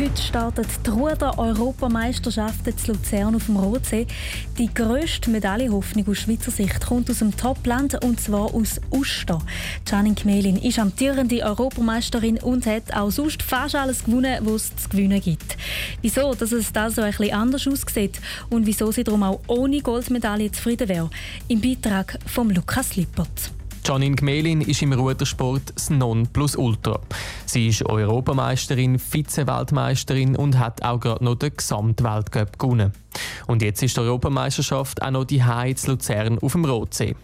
Heute startet die Ruder-Europameisterschaften zu Luzern auf dem Rotsee. Die grösste Medaillenhoffnung aus Schweizer Sicht kommt aus dem Topland und zwar aus Uster. Janine Kmelin ist amtierende Europameisterin und hat auch sonst fast alles gewonnen, was es zu gewinnen gibt. Wieso, dass es da so bisschen anders aussieht und wieso sie darum auch ohne Goldmedaille zufrieden wäre, im Beitrag von Lukas Lippert. Janine Gmelin ist im Rudersport das Nonplusultra. Sie ist Europameisterin, Vize-Weltmeisterin und hat auch gerade noch den Gesamtweltcup gewonnen. Und jetzt ist die Europameisterschaft auch noch die Heiz Luzern auf dem Rotsee.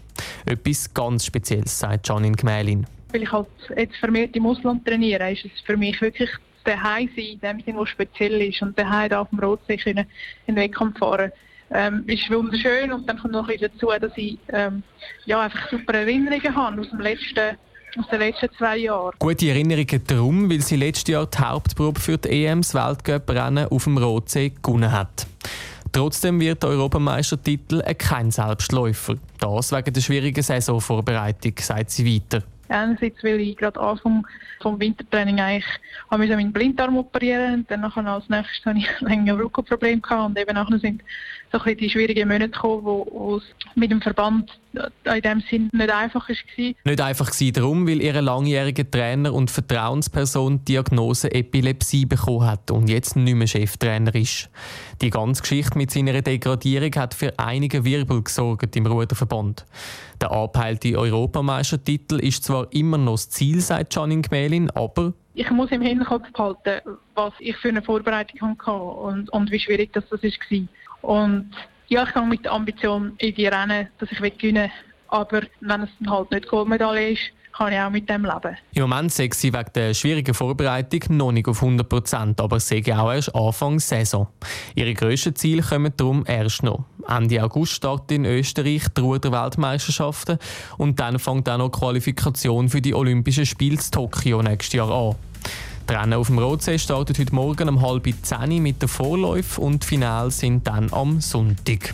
Etwas ganz Spezielles, sagt Janine Gmelin. Weil ich halt jetzt vermehrt im Ausland trainiere, ist es für mich wirklich der Hai sein, in was speziell ist. Und der Hai auf dem Rotsee können in den Wettkampf fahren ähm, ist wunderschön und dann kommt noch ein dazu, dass ich ähm, ja, einfach super Erinnerungen habe aus, dem letzten, aus den letzten zwei Jahren. Gute Erinnerungen darum, weil sie letztes Jahr die Hauptprobe für die EMs Weltcup-Rennen auf dem Rotsee gewonnen hat. Trotzdem wird der Europameistertitel kein Selbstläufer. Das wegen der schwierigen Saisonvorbereitung, sagt sie weiter. Einerseits, weil ich gerade Anfang vom Wintertraining eigentlich meinen Blinddarm operieren und dann als nächstes habe ich länger Rückenprobleme gehabt und eben nachher sind so ein die schwierigen Monate gekommen, wo, wo es mit dem Verband in dem Sinn nicht einfach war. Nicht einfach war darum, weil ihr langjähriger Trainer und Vertrauensperson die Diagnose Epilepsie bekommen hat und jetzt nicht mehr Cheftrainer ist. Die ganze Geschichte mit seiner Degradierung hat für einige Wirbel gesorgt im Ruderverband. Der angepeilte Europameistertitel ist zwar immer noch das Ziel, sagt Janine Gmelin, aber ich muss im Hinterkopf behalten, was ich für eine Vorbereitung hatte und, und wie schwierig das, das war. Und ja, ich gehe mit der Ambition in die Rennen, dass ich gewinnen will. Aber wenn es dann halt nicht Goldmedaille ist, kann ich auch mit dem leben. Im Moment sehe sie wegen der schwierigen Vorbereitung noch nicht auf 100 Prozent, aber sehe auch erst Anfang Saison. Ihre grössten Ziele kommen darum erst noch. Ende August startet in Österreich die Ruder-Weltmeisterschaften und dann fängt auch noch die Qualifikation für die Olympischen Spiele in Tokio nächstes Jahr an. Die Rennen auf dem Rotsee startet heute Morgen um halb zehn mit der Vorläufe und die Finale sind dann am Sonntag.